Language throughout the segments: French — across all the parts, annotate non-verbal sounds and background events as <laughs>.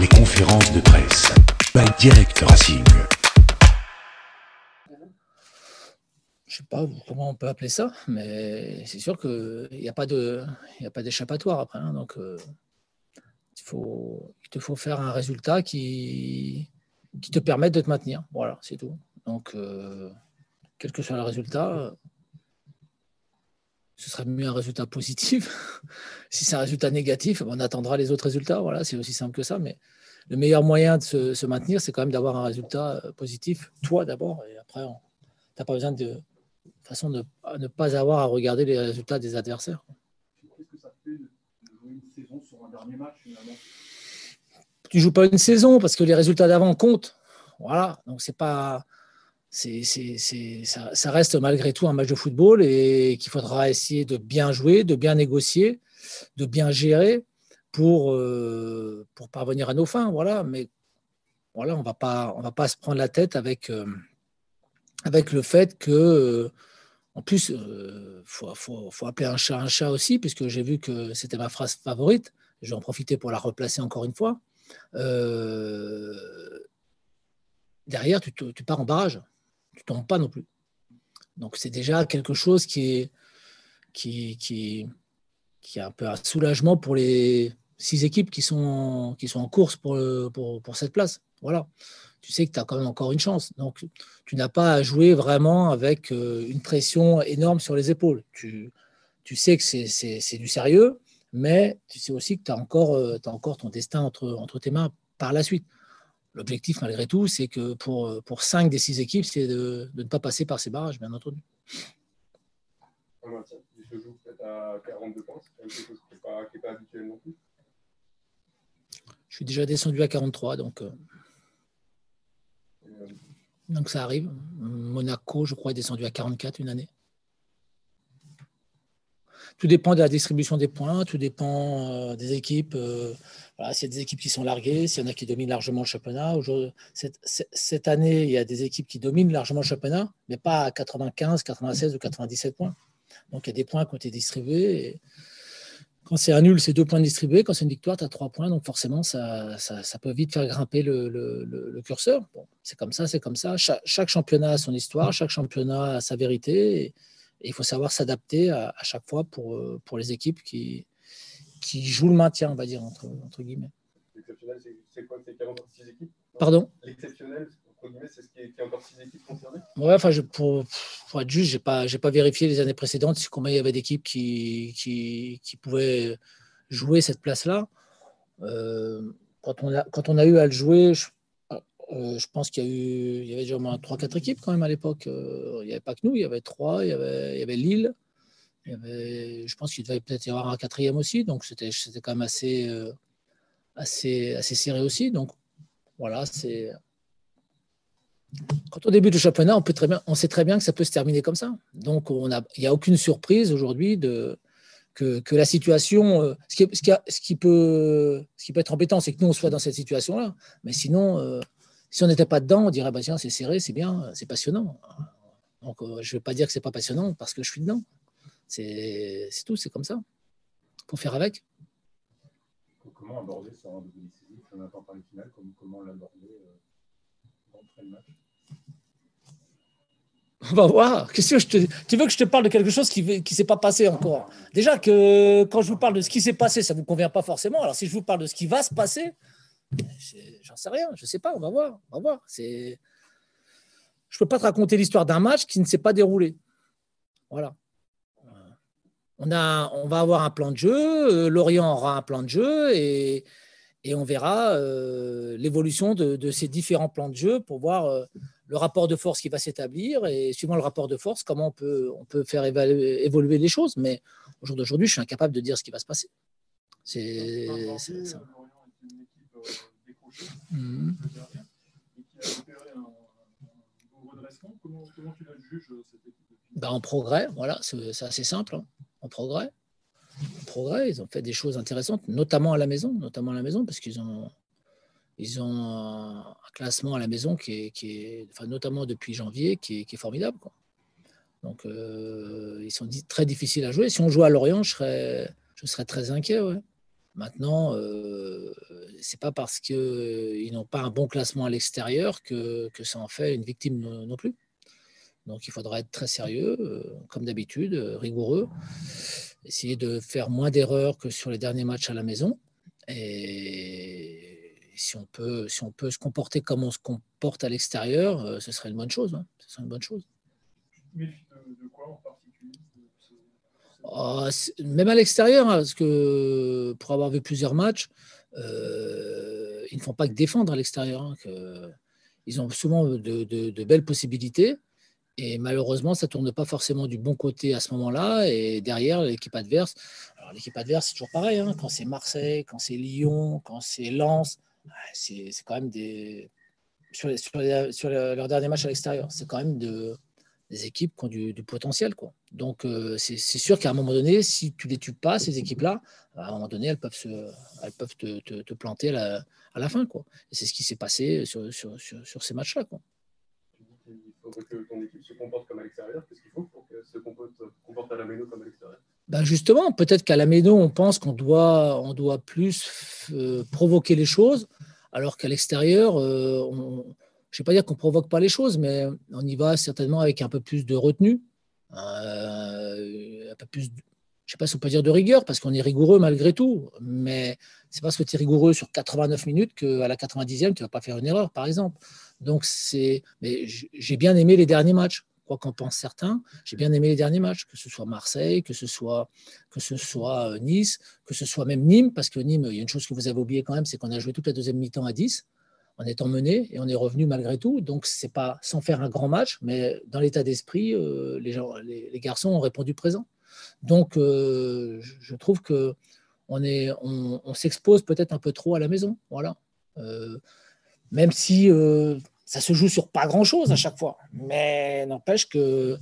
Les conférences de presse. By Direct Racing. je sais pas comment on peut appeler ça, mais c'est sûr qu'il n'y a pas d'échappatoire après. hein. donc, euh, il, faut, te faut faire un résultat qui, qui te permette de te maintenir. Voilà, c'est tout. Donc, euh, quel que soit le résultat, ce serait mieux un résultat positif. <laughs> si c'est un résultat négatif, on attendra les autres résultats. Voilà, c'est aussi simple que ça. Mais le meilleur moyen de se, se maintenir, c'est quand même d'avoir un résultat euh, positif, toi d'abord, et après, on- t'as pas besoin de, façon de ne pas avoir à regarder les résultats des adversaires. Qu'est-ce que ça fait de de jouer une saison sur un dernier match finalement? Tu joues pas une saison parce que les résultats d'avant comptent. Voilà, donc c'est pas, ça, reste malgré tout un match de football et qu'il faudra essayer de bien jouer, de bien négocier, de bien gérer pour euh, pour parvenir à nos fins. Voilà, mais voilà, on on va pas se prendre la tête avec euh, avec le fait que euh, en plus, il faut, faut- appeler un chat un chat aussi, puisque j'ai vu que c'était ma phrase favorite. Je vais en profiter pour la replacer encore une fois. Derrière, tu pars en barrage. Tu tombes pas non plus. Donc, c'est déjà quelque chose qui est, qui, qui, qui est un peu un soulagement pour les six équipes qui sont, qui sont en course pour, pour, pour cette place. Voilà. Tu sais que tu as quand même encore une chance. Donc, tu n'as pas à jouer vraiment avec euh, une pression énorme sur les épaules. Tu, tu sais que c'est- du sérieux, mais tu sais aussi que tu as, encore, euh, t'as encore ton destin entre, entre tes mains par la suite. L'objectif, malgré tout, c'est que pour, euh, pour cinq des six équipes, c'est de, de ne pas passer par ces barrages, bien entendu. qui se joue peut-être à 42 points, c'est quelque chose qui n'est pas, qui est pas habituel non plus. Je suis déjà descendu à 43, donc, euh, euh, donc ça arrive. Monaco, je crois, est descendu à 44 une année. Tout dépend de la distribution des points, tout dépend euh, des équipes. euh, voilà, s'il y a des équipes qui sont larguées, s'il y en a qui dominent largement le championnat. Cette, année, il y a des équipes qui dominent largement le championnat, mais pas à 95, 96 ou 97 points. Donc il y a des points qui ont été distribués. quand c'est un nul, c'est deux points distribués. Quand c'est une victoire, tu as trois points. Donc forcément, ça, ça, peut vite faire grimper le, curseur. Bon, c'est comme ça, c'est comme ça. Cha- chaque championnat a son histoire, chaque championnat a sa vérité. Et il faut savoir s'adapter à, à chaque fois pour, euh, pour les équipes qui, qui jouent le maintien, on va dire, entre, entre guillemets. L'exceptionnel, c'est quoi? C'est qu'il y a encore 6 équipes? Pardon? L'exceptionnel, entre guillemets, c'est ce qui est, qu'il y a encore 6 équipes concernées? Ouais, enfin, je, pour, pour être juste, je n'ai pas, pas vérifié les années précédentes si combien il y avait d'équipes qui, qui, qui pouvaient jouer cette place-là. Euh, quand, on a, quand on a eu à le jouer, je, euh, je pense qu'il y, a eu, il y avait déjà au moins 3-4 équipes quand même à l'époque. Il n'y avait pas que nous, il y avait 3, il y avait, Lille. Je pense qu'il devait peut-être y avoir un quatrième aussi, donc c'était, c'était quand même assez, euh, assez, assez serré aussi. Donc voilà, c'est quand on débute le championnat, on, peut très bien, on sait très bien que ça peut se terminer comme ça. Donc, on a- il n'y a aucune surprise aujourd'hui de, que, que la situation. euh, ce, qui, ce, qui a- ce qui peut, ce qui peut être embêtant, c'est que nous, on soit dans cette situation-là. Mais sinon, si on n'était pas dedans, on dirait bah, tiens, c'est serré, c'est bien, c'est passionnant. Donc, euh, je ne vais pas dire que c'est pas passionnant parce que je suis dedans. C'est tout, c'est comme ça. Il faut faire avec. Comment aborder ce rendez-vous décisif? On attend par les finales, comment, comment l'aborder euh, d'entrée de match? On va voir. Qu'est-ce que je te- Tu veux que je te parle de quelque chose qui ne s'est pas passé encore? Déjà que quand je vous parle de ce qui s'est passé, ça ne vous convient pas forcément. Alors si je vous parle de ce qui va se passer, j'en sais rien. Je ne sais pas. On va voir. On va voir. C'est... Je ne peux pas te raconter l'histoire d'un match qui ne s'est pas déroulé. Voilà. On, a, on va avoir un plan de jeu. euh, Lorient aura un plan de jeu et, et on verra euh, l'évolution de, de ces différents plans de jeu pour voir euh, le rapport de force qui va s'établir et suivant le rapport de force, comment on peut, on peut faire évaluer- évoluer les choses. Mais au jour d'aujourd'hui, je suis incapable de dire ce qui va se passer. C'est, Ben, en progrès, voilà, c'est assez simple. hein. En progrès. En progrès, ils ont fait des choses intéressantes, notamment à la maison, notamment à la maison, parce qu'ils ont, ils ont un classement à la maison qui est, qui est enfin, notamment depuis janvier, qui est, formidable. Donc, euh, ils sont très difficiles à jouer. Si on jouait à Lorient, je serais, je serais très inquiet. Maintenant, euh, c'est pas parce qu'ils n'ont pas un bon classement à l'extérieur que, que, ça en fait une victime non, plus. Donc il faudra être très sérieux, euh, comme d'habitude, euh, rigoureux, essayer de faire moins d'erreurs que sur les derniers matchs à la maison. Et si on peut, si on peut se comporter comme on se comporte à l'extérieur, euh, ce serait une bonne chose. hein. Une bonne chose de, de quoi en particulier Ah, même à l'extérieur, hein, parce que pour avoir vu plusieurs matchs, euh, ils ne font pas que défendre à l'extérieur. hein, ils ont souvent de, belles possibilités. Et malheureusement, ça ne tourne pas forcément du bon côté à ce moment-là. Et derrière, l'équipe adverse, alors l'équipe adverse, c'est toujours pareil. hein, quand c'est Marseille, quand c'est Lyon, quand c'est Lens, c'est quand même des. Sur, les- sur les- leur dernier match à l'extérieur, c'est quand même de, des équipes qui ont du, du potentiel. Quoi. Donc, euh, c'est sûr qu'à un moment donné, si tu ne les tues pas, ces équipes-là, à un moment donné, elles peuvent, se, elles peuvent te, te- te planter à la, à la fin. Quoi. Et c'est ce qui s'est passé sur, sur, sur, sur ces matchs-là. quoi. Tu dis qu'il faudrait que ton équipe se comporte comme à l'extérieur. Qu'est-ce qu'il faut pour qu'elle se comporte, comporte à la méno comme à l'extérieur? Ben justement, peut-être qu'à la Méno, on pense qu'on doit, on doit plus euh, provoquer les choses, alors qu'à l'extérieur, euh, on- je ne vais pas dire qu'on ne provoque pas les choses, mais on y va certainement avec un peu plus de retenue, euh, un peu plus, de- je ne sais pas si on peut dire de rigueur, parce qu'on est rigoureux malgré tout, mais c'est parce que tu es rigoureux sur 89 minutes qu'à la 90e, tu ne vas pas faire une erreur, par exemple. Donc, c'est, mais j'ai bien aimé les derniers matchs, quoi qu'en pensent certains. J'ai bien aimé les derniers matchs, que ce soit Marseille, que ce soit, que ce soit euh, Nice, que ce soit même Nîmes, parce que Nîmes, il y a une chose que vous avez oublié quand même, c'est qu'on a joué toute la deuxième mi-temps à 10 en étant mené et on est revenu malgré tout. Donc, c'est pas sans faire un grand match, mais dans l'état d'esprit, euh, les, garçons ont répondu présent. Donc, euh, je, trouve que on, est, on, on s'expose peut-être un peu trop à la maison. Voilà. Euh, même si ça se joue sur pas grand-chose à chaque fois. Mais n'empêche que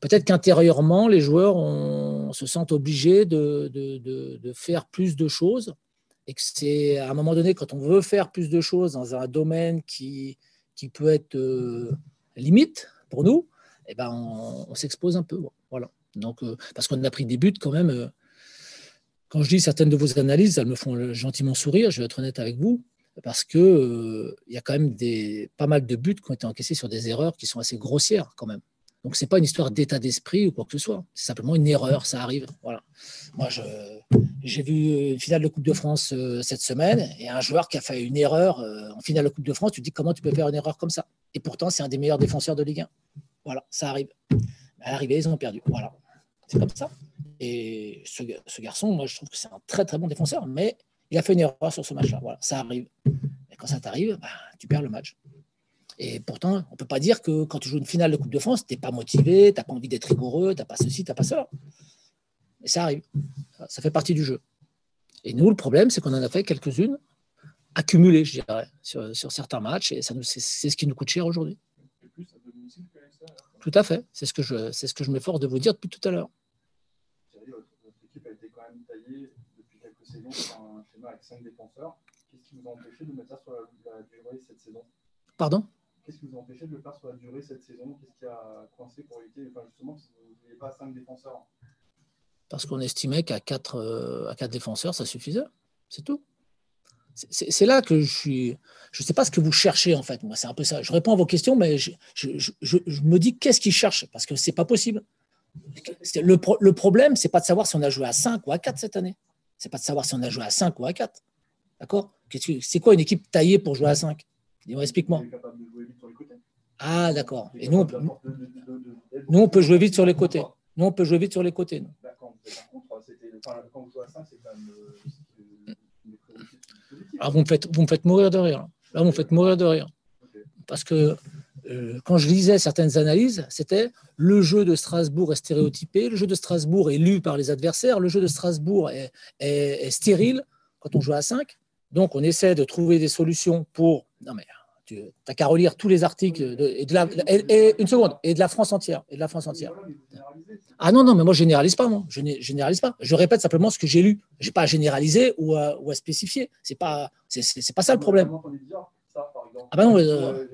peut-être qu'intérieurement, les joueurs on, se sentent obligés de faire plus de choses et que c'est à un moment donné, quand on veut faire plus de choses dans un domaine qui, qui peut être euh, limite pour nous, eh ben on, s'expose un peu. Voilà. Donc, euh, parce qu'on a pris des buts quand même. euh, quand je dis certaines de vos analyses, elles me font gentiment sourire, je vais être honnête avec vous, parce euh, il y a quand même des, pas mal de buts qui ont été encaissés sur des erreurs qui sont assez grossières quand même. Donc, ce n'est pas une histoire d'état d'esprit ou quoi que ce soit. C'est simplement une erreur, ça arrive. Voilà. Moi, j'ai vu une finale de Coupe de France euh, cette semaine et un joueur qui a fait une erreur euh, en finale de Coupe de France, tu te dis comment tu peux faire une erreur comme ça? Et pourtant, c'est un des meilleurs défenseurs de Ligue 1. Voilà, ça arrive. À l'arrivée, ils ont perdu. Voilà. C'est comme ça. Et ce, ce, garçon, moi, je trouve que c'est un très, très bon défenseur, mais il a fait une erreur sur ce match-là. Voilà, ça arrive. Et quand ça t'arrive, bah, tu perds le match. Et pourtant, on ne peut pas dire que quand tu joues une finale de Coupe de France, tu n'es pas motivé, tu n'as pas envie d'être rigoureux, tu n'as pas ceci, tu n'as pas cela. Et ça arrive. Ça fait partie du jeu. Et nous, le problème, c'est qu'on en a fait quelques-unes accumulées, je dirais, sur, sur certains matchs, et ça nous, c'est, c'est ce qui nous coûte cher aujourd'hui. Tout à fait. C'est ce que je, c'est ce que je m'efforce de vous dire depuis tout à l'heure. Votre, équipe a été quand même taillée depuis quelques saisons sur un schéma avec 5 défenseurs. Qu'est-ce qui vous a empêché de mettre ça sur la, la durée cette saison? Pardon? Qu'est-ce qui vous a empêché de le faire sur la durée cette saison? Qu'est-ce qui a coincé pour éviter, enfin justement, que vous n'ayez pas 5 défenseurs? Parce qu'on estimait qu'à 4 euh, à quatre défenseurs, ça suffisait. C'est tout. C'est, là que je suis. Je ne sais pas ce que vous cherchez en fait. Moi, c'est un peu ça. Je réponds à vos questions, mais je, je, je, je me dis qu'est-ce qu'ils cherchent? Parce que c'est pas possible. Le, pro, le problème, c'est pas de savoir si on a joué à 5 ou à 4 cette année. C'est pas de savoir si on a joué à 5 ou à 4. D'accord? C'est quoi une équipe taillée pour jouer à 5 Dis-moi, explique-moi. Ah, d'accord. Et nous on, peut, nous, on peut jouer vite sur les côtés. Nous, on peut jouer vite sur les côtés. Nous. D'accord. Quand vous jouez à 5, c'est quand même. Alors, vous me, faites, vous me faites mourir de rire. Là, vous me faites mourir de rire. Parce que euh, quand je lisais certaines analyses, c'était le jeu de Strasbourg est stéréotypé, le jeu de Strasbourg est lu par les adversaires, le jeu de Strasbourg est, est, est stérile quand on joue à 5. Donc, on essaie de trouver des solutions pour. Non, mais tu n'as qu'à relire tous les articles de, et de la, et, et, une seconde et de la France entière et de la France entière. Ah non non mais moi je généralise pas moi je généralise pas je répète simplement ce que j'ai lu j'ai pas à généraliser ou à, ou à spécifier c'est pas c'est pas ça le problème. Ah bah non. Euh...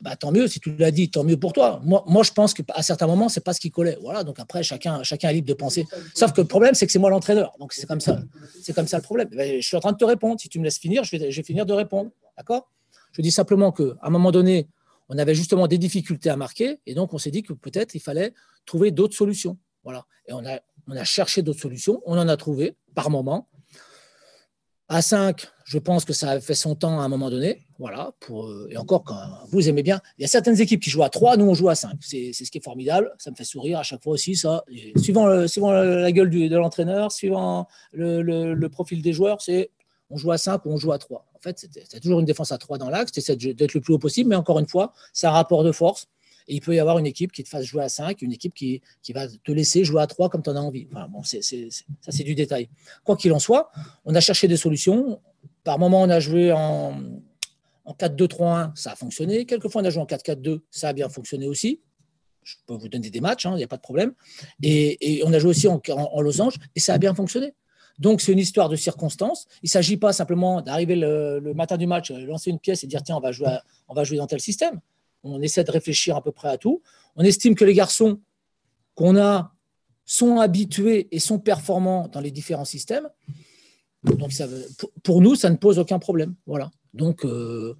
Bah, tant mieux, si tu l'as dit, tant mieux pour toi. Moi, je pense qu'à certains moments, c'est pas ce qui collait. Voilà, donc après, chacun, chacun est libre de penser. Sauf que le problème, c'est que c'est moi l'entraîneur. Donc c'est comme ça. C'est comme ça le problème. Je suis en train de te répondre. Si tu me laisses finir, je vais, je vais finir de répondre. D'accord? Je dis simplement qu'à un moment donné, on avait justement des difficultés à marquer. Et donc, on s'est dit que peut-être il fallait trouver d'autres solutions. Voilà. Et on a, on a cherché d'autres solutions. On en a trouvé par moment. À 5, je pense que ça a fait son temps à un moment donné. Voilà. Pour, euh, et encore, quand vous aimez bien, il y a certaines équipes qui jouent à 3, nous on joue à 5. C'est ce qui est formidable. Ça me fait sourire à chaque fois aussi, ça. Suivant, suivant la gueule de l'entraîneur, suivant le, le, profil des joueurs, c'est on joue à 5 ou on joue à 3. En fait, c'est toujours une défense à 3 dans l'axe. Essaies d'être le plus haut possible, mais encore une fois, c'est un rapport de force. Et il peut y avoir une équipe qui te fasse jouer à 5, une équipe qui, qui va te laisser jouer à 3 comme tu en as envie. Enfin, bon, c'est, c'est, ça, c'est du détail. Quoi qu'il en soit, on a cherché des solutions. Par moment, on a joué en, en 4-2-3-1, ça a fonctionné. Quelquefois, on a joué en 4-4-2, ça a bien fonctionné aussi. Je peux vous donner des matchs, il hein, n'y a pas de problème. Et, on a joué aussi en, losange, et ça a bien fonctionné. Donc, c'est une histoire de circonstances. Il ne s'agit pas simplement d'arriver le, matin du match, lancer une pièce et dire tiens, on va jouer, on va jouer dans tel système. On essaie de réfléchir à peu près à tout. On estime que les garçons qu'on a sont habitués et sont performants dans les différents systèmes. Donc, pour nous, ça ne pose aucun problème. Voilà. Donc, euh,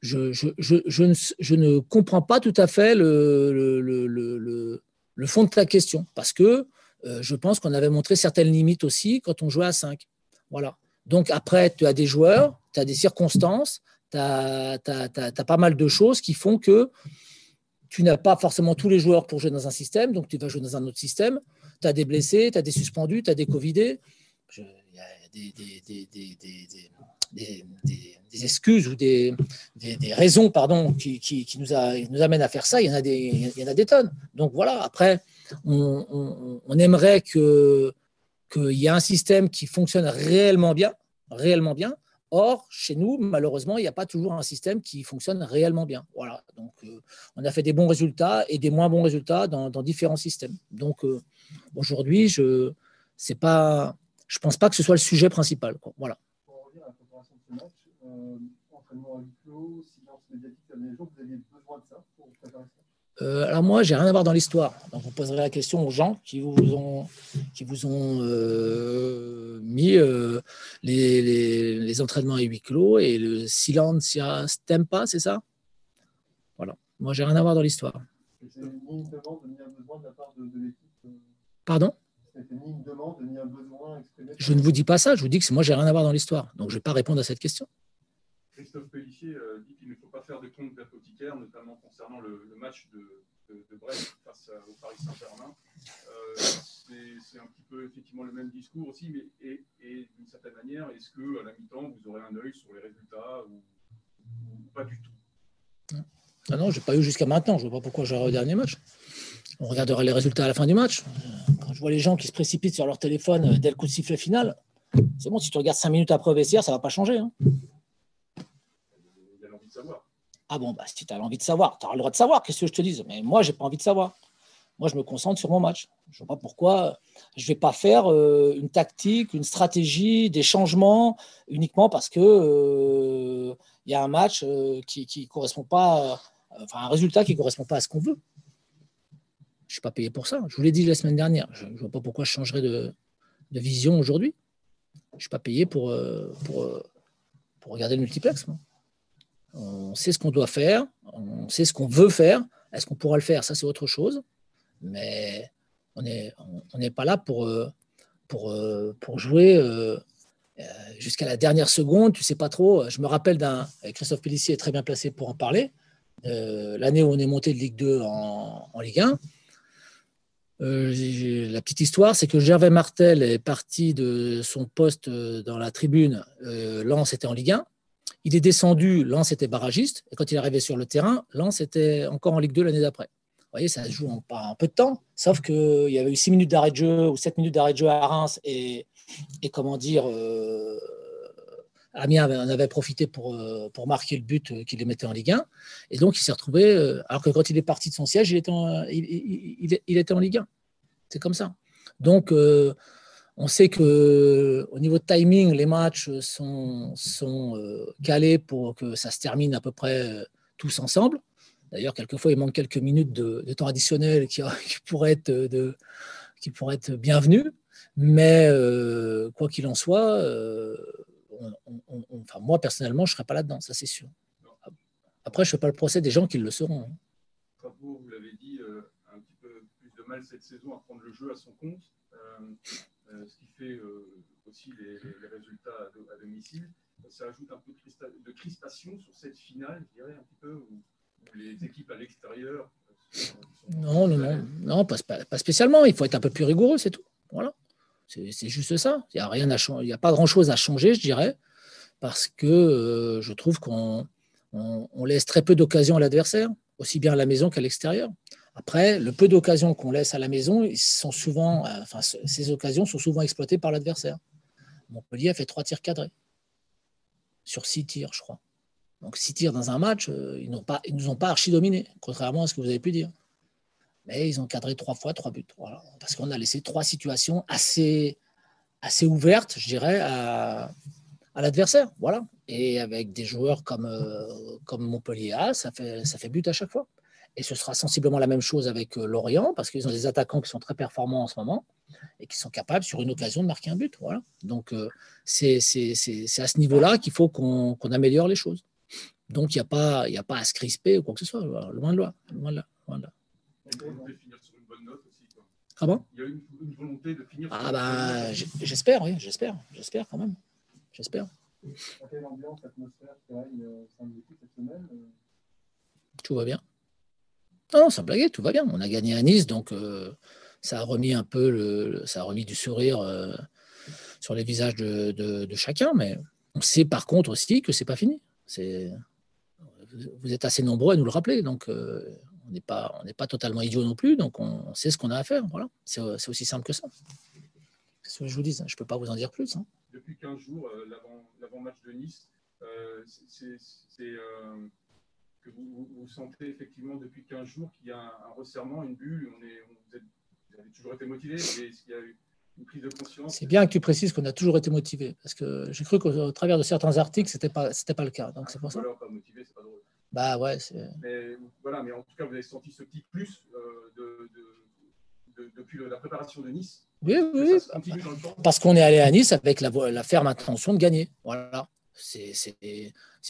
je, ne, comprends pas tout à fait le, fond de ta question parce que euh, je pense qu'on avait montré certaines limites aussi quand on jouait à 5. Voilà. Donc après, tu as des joueurs, tu as des circonstances, tu as, as, as, pas mal de choses qui font que tu n'as pas forcément tous les joueurs pour jouer dans un système, donc tu vas jouer dans un autre système. Tu as des blessés, tu as des suspendus, tu as des Covidés. Il y a des, excuses ou des, raisons pardon, qui, qui, nous, a, amènent à faire ça. Il y en a des, il y en a des tonnes. Donc voilà, après, on, aimerait qu'il y ait un système qui fonctionne réellement bien, réellement bien. Or, chez nous, malheureusement, il n'y a pas toujours un système qui fonctionne réellement bien. Voilà. Donc, euh, on a fait des bons résultats et des moins bons résultats dans, différents systèmes. Donc, euh, aujourd'hui, je ne pas, je pense pas que ce soit le sujet principal. Voilà. Pour revenir à la préparation de ce match, euh, entraînement à huis clos, silence médiatique la maison, vous aviez besoin de ça pour préparer ça? Euh, alors moi, j'ai rien à voir dans l'histoire. Donc vous poserez la question aux gens qui vous ont, qui vous ont euh, mis euh, les, les, les, entraînements à huis clos et le silencia stempa, c'est ça? Voilà. Moi, j'ai rien à voir dans l'histoire. L'équipe. Pardon? Ni une demande ni un besoin exprimé. Je ne vous dis pas ça. Je vous dis que moi, j'ai rien à voir dans l'histoire. Donc, je ne vais pas répondre à cette question. Christophe Pellissier euh, dit qu'il ne faut pas faire de compte d'apothicaire, notamment concernant le, le match de, de, de, Brest face à, au Paris Saint-Germain. Euh, c'est un petit peu effectivement le même discours aussi, mais et, et d'une certaine manière, est-ce que à la mi-temps vous aurez un œil sur les résultats ou, ou pas du tout? Ah non, je n'ai pas eu jusqu'à maintenant. Je ne vois pas pourquoi j'aurai au dernier match. On regardera les résultats à la fin du match. Quand je vois les gens qui se précipitent sur leur téléphone dès le coup de sifflet final, c'est bon, si tu regardes 5 minutes après au ça ne va pas changer. Hein. Ah bon, bah, si tu as envie de savoir, tu as le droit de savoir, qu'est-ce que je te dise Mais moi, j'ai pas envie de savoir. Moi, je me concentre sur mon match. Je ne vois pas pourquoi je ne vais pas faire euh, une tactique, une stratégie, des changements uniquement parce que il euh, y a un match euh, qui ne correspond pas, enfin un résultat qui ne correspond pas à ce qu'on veut. Je ne suis pas payé pour ça. Je vous l'ai dit la semaine dernière. Je ne vois pas pourquoi je changerais de, vision aujourd'hui. Je ne suis pas payé pour, pour, pour regarder le multiplex. On sait ce qu'on doit faire, on sait ce qu'on veut faire. Est-ce qu'on pourra le faire? Ça, c'est autre chose. Mais on n'est on, on pas là pour, pour, pour jouer euh, jusqu'à la dernière seconde. Tu sais pas trop. Je me rappelle d'un. Christophe Pellissier est très bien placé pour en parler. Euh, L'année où on est monté de Ligue 2 en, en Ligue 1. Euh, la petite histoire, c'est que Gervais Martel est parti de son poste dans la tribune. Euh, Lens était en Ligue 1. Il est descendu, Lens était barragiste, et quand il est arrivé sur le terrain, Lens était encore en Ligue 2 l'année d'après. Vous voyez, ça se joue en, en peu de temps, sauf qu'il y avait eu 6 minutes d'arrêt de jeu ou 7 minutes d'arrêt de jeu à Reims, et, comment dire, euh, Amiens en avait profité pour, euh, pour marquer le but qui les mettait en Ligue 1, et donc il s'est retrouvé, euh, alors que quand il est parti de son siège, il était en, il, était en Ligue 1. C'est comme ça. Donc, euh, on sait que au niveau de timing, les matchs sont, sont euh, calés pour que ça se termine à peu près tous ensemble. D'ailleurs, quelquefois, il manque quelques minutes de, temps additionnel qui, <laughs> qui, pourraient être de, qui pourraient être. Mais quoi qu'il en soit, enfin, moi, personnellement, je ne serai pas là-dedans, ça c'est sûr. Après, je ne fais pas le procès des gens qui le seront. Hein. vous l'avez dit, un petit peu plus de mal cette saison à prendre le jeu à son compte. Euh, ce qui fait euh, aussi les, résultats à, domicile. Ça ajoute un peu de, crispation sur cette finale, je dirais, un petit peu, où, les équipes à l'extérieur. Non, non, non, non pas, pas, spécialement. Il faut être un peu plus rigoureux, c'est tout. Voilà. C'est juste ça. Il n'y a, a pas grand-chose à changer, je dirais, parce que euh, je trouve qu'on on, laisse très peu d'occasions à l'adversaire, aussi bien à la maison qu'à l'extérieur. Après, le peu d'occasions qu'on laisse à la maison, euh, ces occasions sont souvent exploitées par l'adversaire. Montpellier a fait trois tirs cadrés sur six tirs, je crois. Donc six tirs dans un match, euh, ils ne nous ont pas archi dominés, contrairement à ce que vous avez pu dire. Mais ils ont cadré trois fois trois buts. Parce qu'on a laissé trois situations assez, assez ouvertes, je dirais, à, l'adversaire. Voilà. Et avec des joueurs comme, euh, comme Montpellier A, ça fait, ça fait but à chaque fois. Et ce sera sensiblement la même chose avec euh, Lorient, parce qu'ils ont des attaquants qui sont très performants en ce moment et qui sont capables, sur une occasion, de marquer un but. Voilà. Donc, euh, c'est à ce niveau-là qu'il faut qu'on améliore les choses. Donc, il n'y a, pas, a pas à se crisper ou quoi que ce soit, loin de là. Loin de là, loin de là. Comment Il y a une, une volonté de finir Ah, bah, j'espère, oui, j'espère, j'espère quand même. J'espère. Quelle ambiance, atmosphère euh, cette semaine Tout va bien. Non, sans blaguer, tout va bien. On a gagné à Nice, donc euh, ça a remis un peu le, ça a remis du sourire euh, sur les visages de, chacun. Mais on sait par contre aussi que c'est pas fini. C'est, vous êtes assez nombreux à nous le rappeler, donc euh, on n'est pas, on n'est pas totalement idiot non plus. Donc on, sait ce qu'on a à faire. Voilà, c'est, aussi simple que ça. C'est ce que je vous dis. Je peux pas vous en dire plus. Hein. Depuis 15 jours, l'avant, match de Nice, c'est vous, sentez effectivement depuis 15 jours qu'il y a un, resserrement, une bulle, on est, vous, avez toujours été motivé, et il y a eu une prise de conscience? C'est bien que tu précises qu'on a toujours été motivé, parce que j'ai cru qu'au travers de certains articles, ce n'était pas, pas le cas. Donc c'est pour ça. pas motivé. Bah ouais. Mais, voilà, mais en tout cas, vous avez senti ce petit plus euh, de, depuis la préparation de Nice. Oui, oui, parce qu'on est allé à Nice avec la, la ferme intention de gagner. Voilà c'est,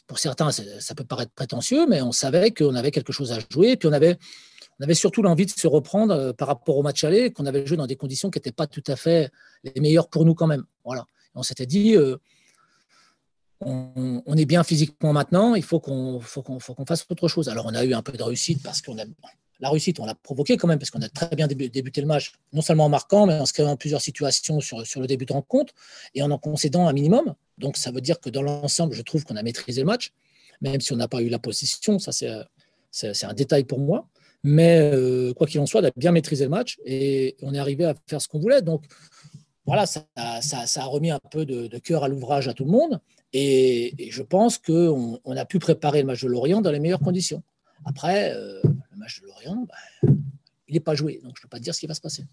pour certains, ça peut paraître prétentieux, mais on savait qu'on avait quelque chose à jouer. Et puis on avait, on avait surtout l'envie de se reprendre euh, par rapport au match aller, qu'on avait joué dans des conditions qui n'étaient pas tout à fait les meilleures pour nous quand même. Voilà. on s'était dit, euh, on, est bien physiquement maintenant, il faut qu'on, fasse autre chose. Alors on a eu un peu de réussite parce qu'on a la réussite, on l'a provoqué quand même, parce qu'on a très bien débuté le match, non seulement en marquant, mais en se créant plusieurs situations sur, sur le début de rencontre et en en concédant un minimum. Donc ça veut dire que dans l'ensemble, je trouve qu'on a maîtrisé le match, même si on n'a pas eu la position, ça c'est un détail pour moi. Mais euh, quoi qu'il en soit, on a bien maîtrisé le match et on est arrivé à faire ce qu'on voulait. Donc voilà, ça, ça, ça, a remis un peu de, cœur à l'ouvrage à tout le monde. Et, je pense qu'on on a pu préparer le match de Lorient dans les meilleures conditions. Après, euh, match de Lorient, bah, il n'est pas joué, donc je ne peux pas dire ce qui va se passer.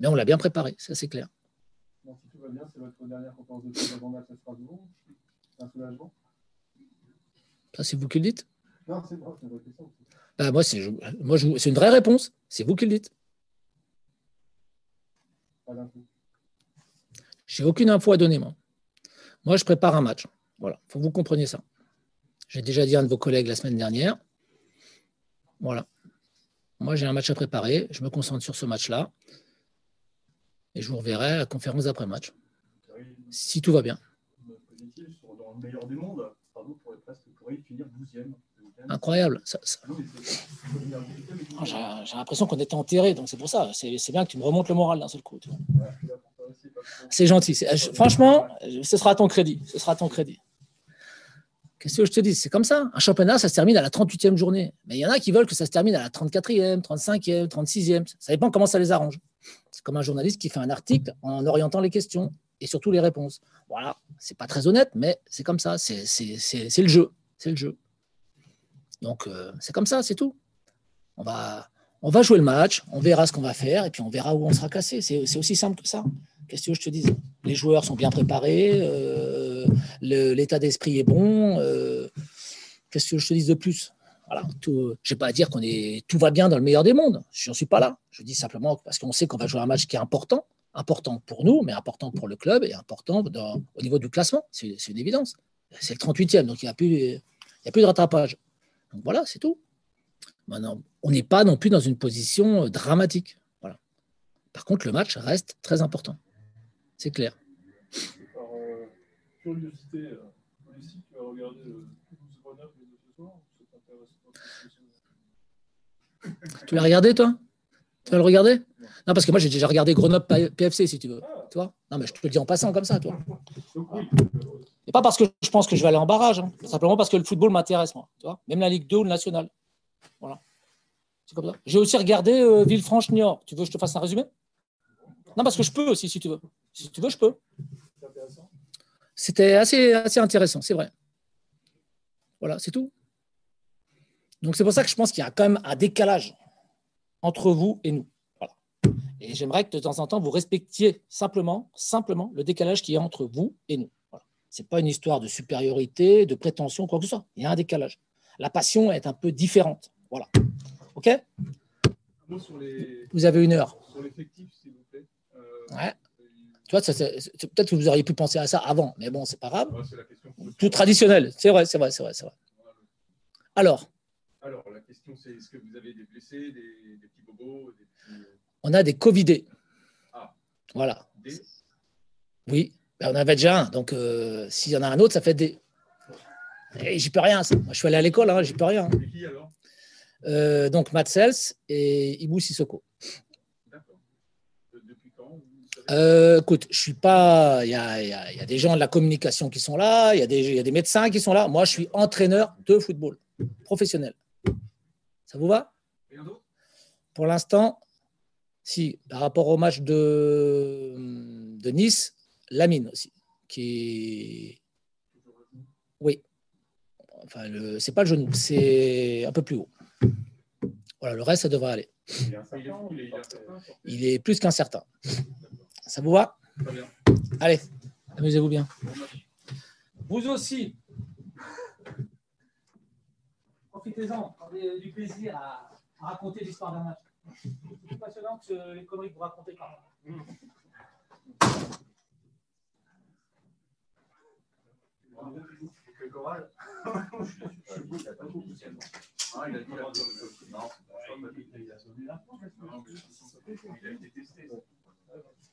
Mais on l'a bien préparé, ça c'est clair. si tout va bien, c'est votre dernière conférence de presse avant match à Strasbourg un soulagement Ça, c'est vous qui le dites? Non, c'est moi, c'est une vraie question. Bah, moi, c'est, moi c'est une vraie réponse. C'est vous qui le dites. Pas d'info. J'ai aucune info à donner, moi. Moi, je prépare un match. Voilà, il faut que vous compreniez ça. J'ai déjà dit à un de vos collègues la semaine dernière, voilà. Moi, j'ai un match à préparer. Je me concentre sur ce match-là. Et je vous reverrai à la conférence d'après-match. Si tout va bien. Incroyable. J'ai l'impression qu'on était enterré, donc c'est pour ça. C'est bien que tu me remontes le moral d'un seul coup. C'est gentil. Franchement, ce sera ton crédit. Ce sera ton crédit. Qu'est-ce que je te dis? C'est comme ça. Un championnat, ça se termine à la 38e journée. Mais il y en a qui veulent que ça se termine à la 34e, 35e, 36e. Ça dépend comment ça les arrange. C'est comme un journaliste qui fait un article en orientant les questions et surtout les réponses. Voilà, c'est pas très honnête, mais c'est comme ça. C'est le jeu. C'est le jeu. Donc, euh, c'est comme ça, c'est tout. On va, on va jouer le match, on verra ce qu'on va faire et puis on verra où on sera cassé. C'est aussi simple que ça. Qu'est-ce que je te dis Les joueurs sont bien préparés. Euh, l'état d'esprit est bon. Euh, qu'est-ce que je te dis de plus? Voilà, tout, je vais pas dire qu'on est tout va bien dans le meilleur des mondes. Je n'en suis pas là. Je dis simplement parce qu'on sait qu'on va jouer un match qui est important, important pour nous, mais important pour le club et important au niveau du classement. C'est une évidence. C'est le 38e, donc il n'y a, y a plus de rattrapage. Donc voilà, c'est tout. Maintenant, on n'est pas non plus dans une position euh, dramatique. Voilà. Par contre, le match reste très important. C'est clair. Par euh, curiosité, euh, tu vas regarder ce soir Tu l'as regardé, toi? Tu vas le regarder? Non, parce que moi, j'ai déjà regardé Grenoble PFC, si tu veux. Tu vois? Non, mais je te le dis en passant comme ça, toi. Et pas parce que je pense que je vais aller en barrage, hein. simplement parce que le football m'intéresse, moi. Tu vois? Même la Ligue 2 ou le National. Voilà. C'est comme ça. J'ai aussi regardé euh, Villefranche-Niort. Tu veux que je te fasse un résumé? Non, parce que je peux aussi, si tu veux. Si tu veux, je peux. C'était assez, intéressant, c'est vrai. Voilà, c'est tout. Donc c'est pour ça que je pense qu'il y a quand même un décalage entre vous et nous. Et j'aimerais que de temps en temps, vous respectiez simplement, simplement le décalage qui est entre vous et nous. Ce n'est pas une histoire de supériorité, de prétention, quoi que ce soit. Il y a un décalage. La passion est un peu différente. Voilà. OK? Les Vous avez une heure. sur l'effectif, s'il vous plaît. Euh, Ouais. Tu vois, peut-être que vous auriez pu penser à ça avant, mais bon, c'est pas grave. ouais, la question. Tout traditionnel. C'est vrai, c'est vrai, c'est vrai, vrai. Alors, Alors, la question, c'est est-ce que vous avez des blessés, des, des petits bobos, des petits. euh, on a des Covidés. Ah. Voilà. des- Oui, Ben, on en avait déjà un. Donc, euh, s'il y en a un autre, ça fait des. Et j'y peux rien. ça. Moi, je suis allé à l'école, hein, j'y peux rien. Et qui alors? Euh, donc, Matt Sels et Ibu Sissoko. D'accord. De- Depuis quand vous savez? Euh, écoute, je suis pas. Il y a, y y des gens de la communication qui sont là, il y, a des, il y a des médecins qui sont là. Moi, je suis entraîneur de football professionnel. Ça vous va? Rien d'autre Pour l'instant, si, par rapport au match de, de Nice, Lamine aussi, qui Oui. Enfin, le, c'est pas le genou, c'est un peu plus haut. Voilà, le reste, ça devrait aller. Il est incertain il il plus qu'incertain. Ça vous va? Très bien. Allez, amusez-vous bien. Vous aussi. Profitez-en, avez du plaisir à, à raconter l'histoire d'un match. C'est passionnant que les conneries que vous racontez quand même. Le choral Ah, il a dit la Non, Il a non, mais il a été.